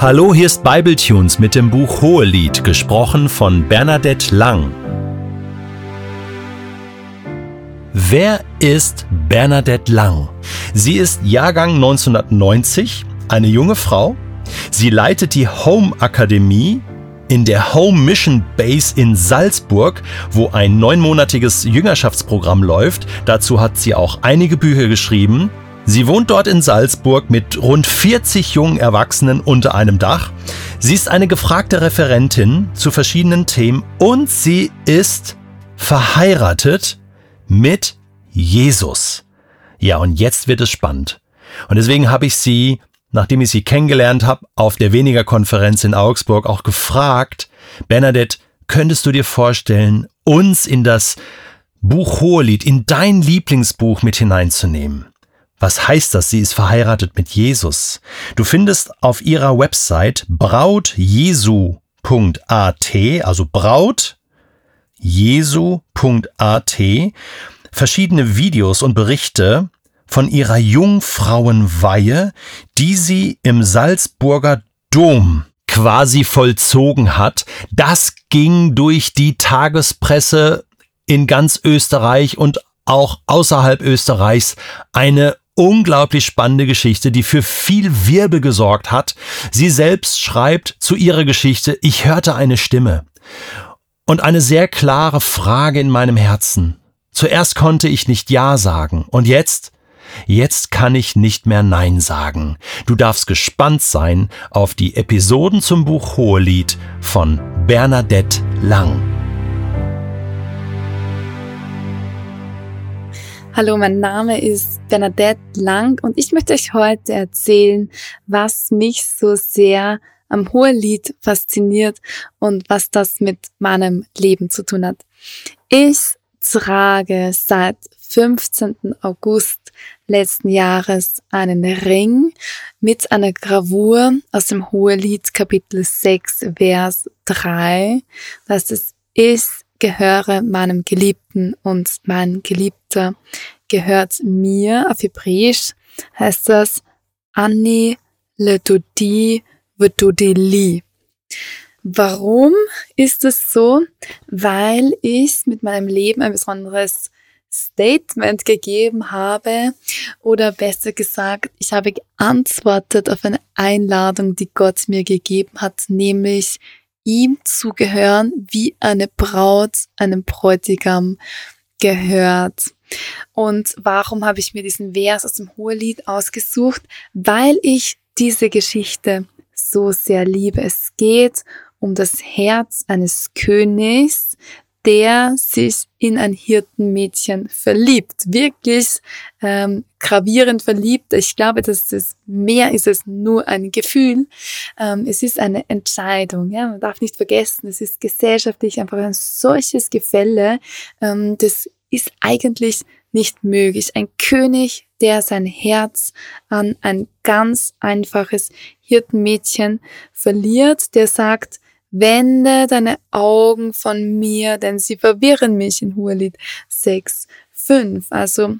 Hallo, hier ist Bibletunes mit dem Buch Hohelied, gesprochen von Bernadette Lang. Wer ist Bernadette Lang? Sie ist Jahrgang 1990, eine junge Frau. Sie leitet die Home Akademie in der Home Mission Base in Salzburg, wo ein neunmonatiges Jüngerschaftsprogramm läuft. Dazu hat sie auch einige Bücher geschrieben. Sie wohnt dort in Salzburg mit rund 40 jungen Erwachsenen unter einem Dach. Sie ist eine gefragte Referentin zu verschiedenen Themen und sie ist verheiratet mit Jesus. Ja, und jetzt wird es spannend. Und deswegen habe ich sie, nachdem ich sie kennengelernt habe, auf der Weniger-Konferenz in Augsburg auch gefragt, Bernadette, könntest du dir vorstellen, uns in das Buch Hohelied, in dein Lieblingsbuch mit hineinzunehmen? Was heißt das? Sie ist verheiratet mit Jesus. Du findest auf ihrer Website brautjesu.at, also braut jesu.at, verschiedene Videos und Berichte von ihrer Jungfrauenweihe, die sie im Salzburger Dom quasi vollzogen hat. Das ging durch die Tagespresse in ganz Österreich und auch außerhalb Österreichs eine unglaublich spannende Geschichte, die für viel Wirbel gesorgt hat. Sie selbst schreibt zu ihrer Geschichte, ich hörte eine Stimme und eine sehr klare Frage in meinem Herzen. Zuerst konnte ich nicht Ja sagen und jetzt, jetzt kann ich nicht mehr Nein sagen. Du darfst gespannt sein auf die Episoden zum Buch Hohelied von Bernadette Lang. Hallo, mein Name ist Bernadette Lang und ich möchte euch heute erzählen, was mich so sehr am Hohelied fasziniert und was das mit meinem Leben zu tun hat. Ich trage seit 15. August letzten Jahres einen Ring mit einer Gravur aus dem Hohelied Kapitel 6 Vers 3. Das ist, ist gehöre meinem Geliebten und mein Geliebter gehört mir. Auf Hebräisch heißt das Ani Ledodi Vedodeli. Warum ist es so? Weil ich mit meinem Leben ein besonderes Statement gegeben habe oder besser gesagt, ich habe geantwortet auf eine Einladung, die Gott mir gegeben hat, nämlich ihm zu gehören, wie eine Braut einem Bräutigam gehört. Und warum habe ich mir diesen Vers aus dem Hohelied ausgesucht? Weil ich diese Geschichte so sehr liebe. Es geht um das Herz eines Königs, der sich in ein Hirtenmädchen verliebt. Wirklich ähm, gravierend verliebt. Ich glaube, dass es mehr ist als nur ein Gefühl. Ähm, es ist eine Entscheidung. Ja, man darf nicht vergessen, es ist gesellschaftlich einfach ein solches Gefälle. Ähm, das ist eigentlich nicht möglich. Ein König, der sein Herz an ein ganz einfaches Hirtenmädchen verliert, der sagt, Wende deine Augen von mir, denn sie verwirren mich in Hohelied 6, 5. Also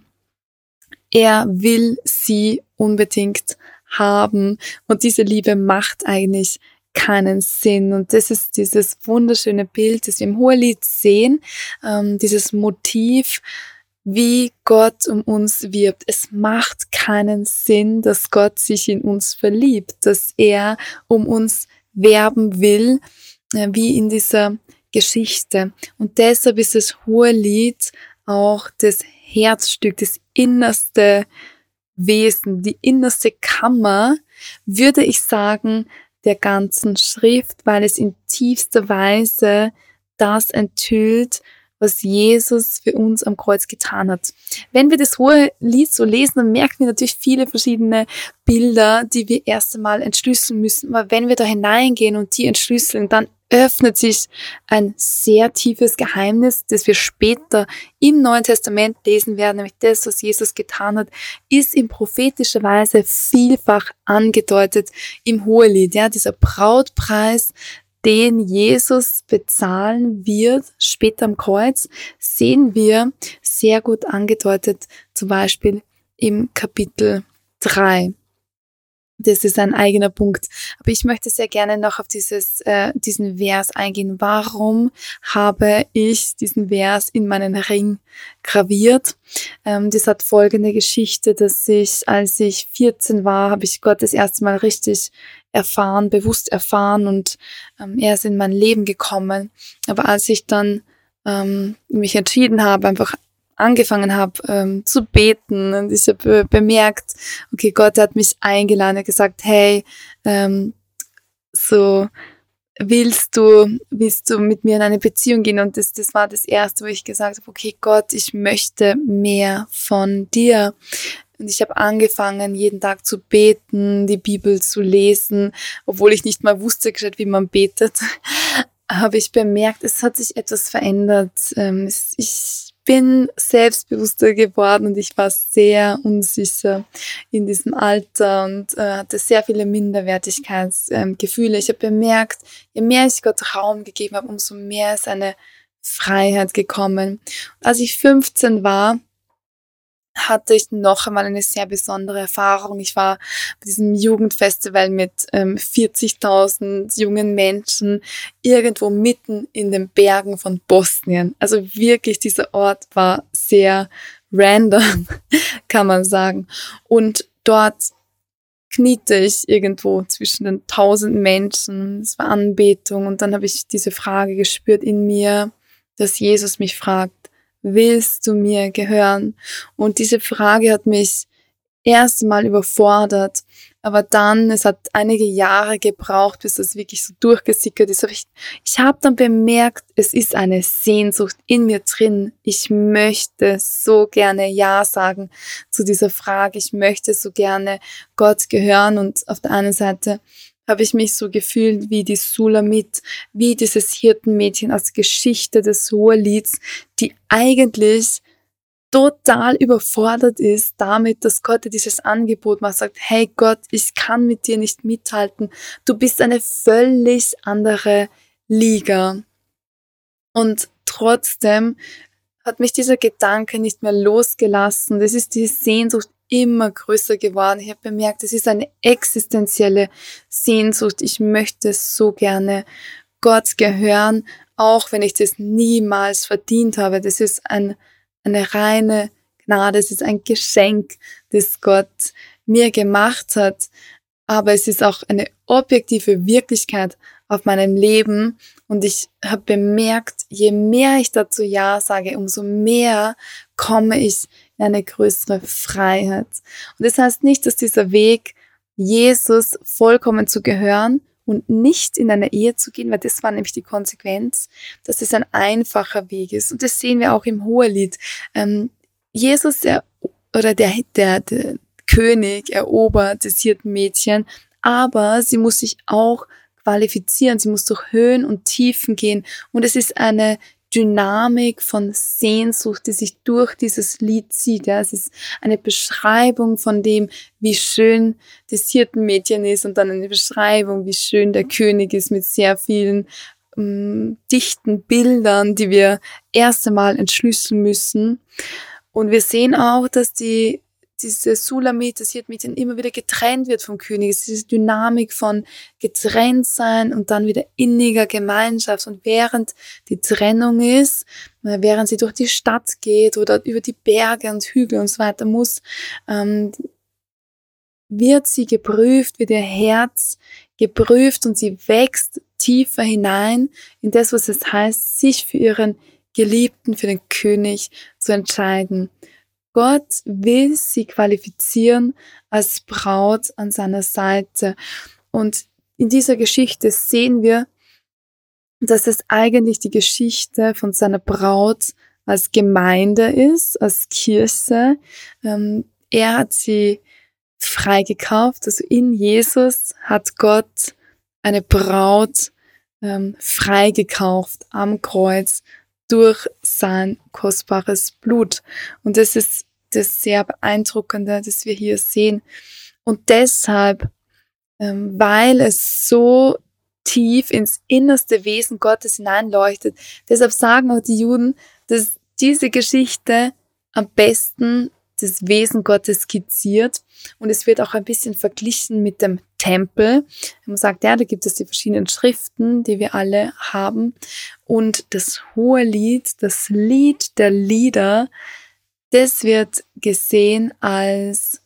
er will sie unbedingt haben und diese Liebe macht eigentlich keinen Sinn. Und das ist dieses wunderschöne Bild, das wir im Hohelied sehen, ähm, dieses Motiv, wie Gott um uns wirbt. Es macht keinen Sinn, dass Gott sich in uns verliebt, dass er um uns werben will, äh, wie in dieser Geschichte. Und deshalb ist das hohe Lied auch das Herzstück, das innerste Wesen, die innerste Kammer, würde ich sagen, der ganzen Schrift, weil es in tiefster Weise das enthüllt, was Jesus für uns am Kreuz getan hat. Wenn wir das hohe Lied so lesen, dann merken wir natürlich viele verschiedene Bilder, die wir erst einmal entschlüsseln müssen. Aber wenn wir da hineingehen und die entschlüsseln, dann öffnet sich ein sehr tiefes Geheimnis, das wir später im Neuen Testament lesen werden, nämlich das, was Jesus getan hat, ist in prophetischer Weise vielfach angedeutet im Hohelied. Ja, dieser Brautpreis, den Jesus bezahlen wird, später am Kreuz, sehen wir sehr gut angedeutet, zum Beispiel im Kapitel 3. das ist ein eigener Punkt. Aber ich möchte sehr gerne noch auf dieses, äh, diesen Vers eingehen. Warum habe ich diesen Vers in meinen Ring graviert? Ähm, das hat folgende Geschichte, dass ich, als ich 14 war, habe ich Gott das erste Mal richtig erfahren, bewusst erfahren und ähm, er ist in mein Leben gekommen. Aber als ich dann ähm, mich entschieden habe, einfach angefangen habe ähm, zu beten und ich habe bemerkt, okay, Gott hat mich eingeladen, er hat gesagt, hey, ähm, so willst du, willst du mit mir in eine Beziehung gehen? Und das, das war das erste, wo ich gesagt habe, okay, Gott, ich möchte mehr von dir. Und ich habe angefangen, jeden Tag zu beten, die Bibel zu lesen, obwohl ich nicht mal wusste, wie man betet, habe ich bemerkt, es hat sich etwas verändert. Ähm, ich bin selbstbewusster geworden und ich war sehr unsicher in diesem Alter und äh, hatte sehr viele Minderwertigkeitsgefühle. Ich habe bemerkt, je mehr ich Gott Raum gegeben habe, umso mehr ist eine Freiheit gekommen. Als ich 15 war, hatte ich noch einmal eine sehr besondere Erfahrung. Ich war bei diesem Jugendfestival mit ähm, 40.000 jungen Menschen irgendwo mitten in den Bergen von Bosnien. Also wirklich, dieser Ort war sehr random, kann man sagen. Und dort kniete ich irgendwo zwischen den tausend Menschen. Es war Anbetung und dann habe ich diese Frage gespürt in mir, dass Jesus mich fragt, willst du mir gehören? Und diese Frage hat mich erst mal überfordert, aber dann, es hat einige Jahre gebraucht, bis das wirklich so durchgesickert ist. Aber ich, ich habe dann bemerkt, es ist eine Sehnsucht in mir drin. Ich möchte so gerne Ja sagen zu dieser Frage. Ich möchte so gerne Gott gehören und auf der einen Seite habe ich mich so gefühlt wie die Sulamit, wie dieses Hirtenmädchen aus Geschichte des Hohelieds, die eigentlich total überfordert ist damit, dass Gott dir dieses Angebot macht, sagt, hey Gott, ich kann mit dir nicht mithalten, du bist eine völlig andere Liga. Und trotzdem hat mich dieser Gedanke nicht mehr losgelassen. Das ist die Sehnsucht immer größer geworden. Ich habe bemerkt, es ist eine existenzielle Sehnsucht. Ich möchte so gerne Gott gehören, auch wenn ich das niemals verdient habe. Das ist ein, eine reine Gnade, es ist ein Geschenk, das Gott mir gemacht hat. Aber es ist auch eine objektive Wirklichkeit auf meinem Leben. Und ich habe bemerkt, je mehr ich dazu Ja sage, umso mehr komme ich eine größere Freiheit. Und das heißt nicht, dass dieser Weg, Jesus vollkommen zu gehören und nicht in eine Ehe zu gehen, weil das war nämlich die Konsequenz, dass es ein einfacher Weg ist. Und das sehen wir auch im Hohelied. Ähm, Jesus der, oder der, der, der König erobert das Hirtenmädchen, aber sie muss sich auch qualifizieren, sie muss durch Höhen und Tiefen gehen und es ist eine Dynamik von Sehnsucht, die sich durch dieses Lied zieht. Ja. Es ist eine Beschreibung von dem, wie schön das Hirtenmädchen ist und dann eine Beschreibung, wie schön der König ist mit sehr vielen ähm, dichten Bildern, die wir erst einmal entschlüsseln müssen. Und wir sehen auch, dass die diese Sulamit, das Hirtmädchen immer wieder getrennt wird vom König. Es ist diese Dynamik von getrennt sein und dann wieder inniger Gemeinschaft. Und während die Trennung ist, äh, während sie durch die Stadt geht oder über die Berge und Hügel und so weiter muss, ähm, wird sie geprüft, wird ihr Herz geprüft und sie wächst tiefer hinein in das, was es heißt, sich für ihren Geliebten, für den König zu entscheiden. Gott will sie qualifizieren als Braut an seiner Seite. Und in dieser Geschichte sehen wir, dass es eigentlich die Geschichte von seiner Braut als Gemeinde ist, als Kirche. Ähm, er hat sie freigekauft. Also in Jesus hat Gott eine Braut ähm, freigekauft am Kreuz durch sein kostbares Blut. Und das ist das sehr beeindruckende, das wir hier sehen. Und deshalb, ähm, weil es so tief ins innerste Wesen Gottes hineinleuchtet, deshalb sagen auch die Juden, dass diese Geschichte am besten das Wesen Gottes skizziert und es wird auch ein bisschen verglichen mit dem Tempel. Man sagt, ja, da gibt es die verschiedenen Schriften, die wir alle haben und das hohe Lied, das Lied der Lieder, das wird gesehen als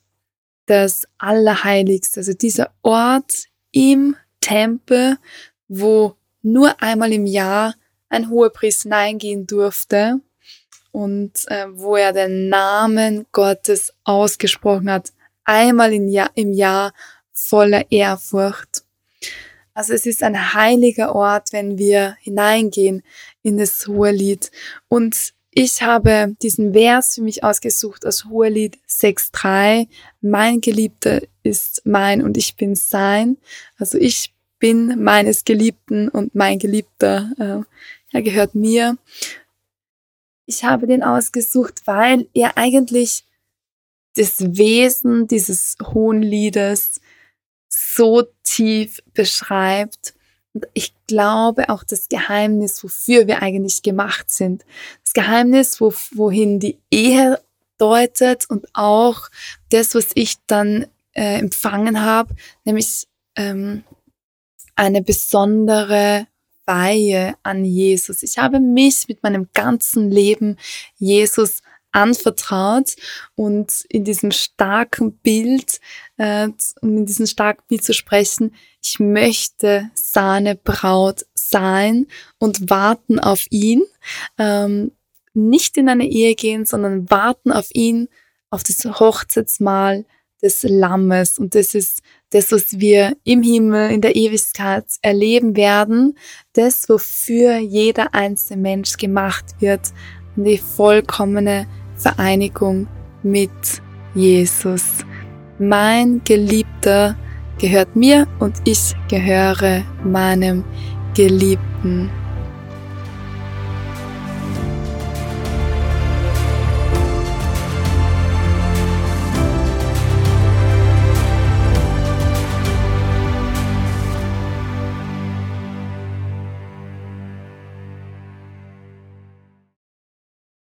das Allerheiligste, also dieser Ort im Tempel, wo nur einmal im Jahr ein Hohepriester hineingehen durfte und äh, wo er den Namen Gottes ausgesprochen hat, einmal im Jahr, im Jahr voller Ehrfurcht. Also es ist ein heiliger Ort, wenn wir hineingehen in das Hohelied. Und ich habe diesen Vers für mich ausgesucht aus Hohelied 6.3. Mein Geliebter ist mein und ich bin sein. Also ich bin meines Geliebten und mein Geliebter, äh, er gehört mir. Ich habe den ausgesucht, weil er eigentlich das Wesen dieses hohen Liedes so tief beschreibt. Und ich glaube auch das Geheimnis, wofür wir eigentlich gemacht sind. Das Geheimnis, wo, wohin die Ehe deutet und auch das, was ich dann äh, empfangen habe, nämlich ähm, eine besondere Weihe an Jesus. Ich habe mich mit meinem ganzen Leben Jesus anvertraut und in diesem starken Bild, äh, um in diesem starken Bild zu sprechen, ich möchte seine Braut sein und warten auf ihn, ähm, nicht in eine Ehe gehen, sondern warten auf ihn, auf das Hochzeitsmahl des Lammes. Und das ist das, was wir im Himmel, in der Ewigkeit erleben werden, das, wofür jeder einzelne Mensch gemacht wird, die vollkommene Vereinigung mit Jesus. Mein Geliebter gehört mir und ich gehöre meinem Geliebten.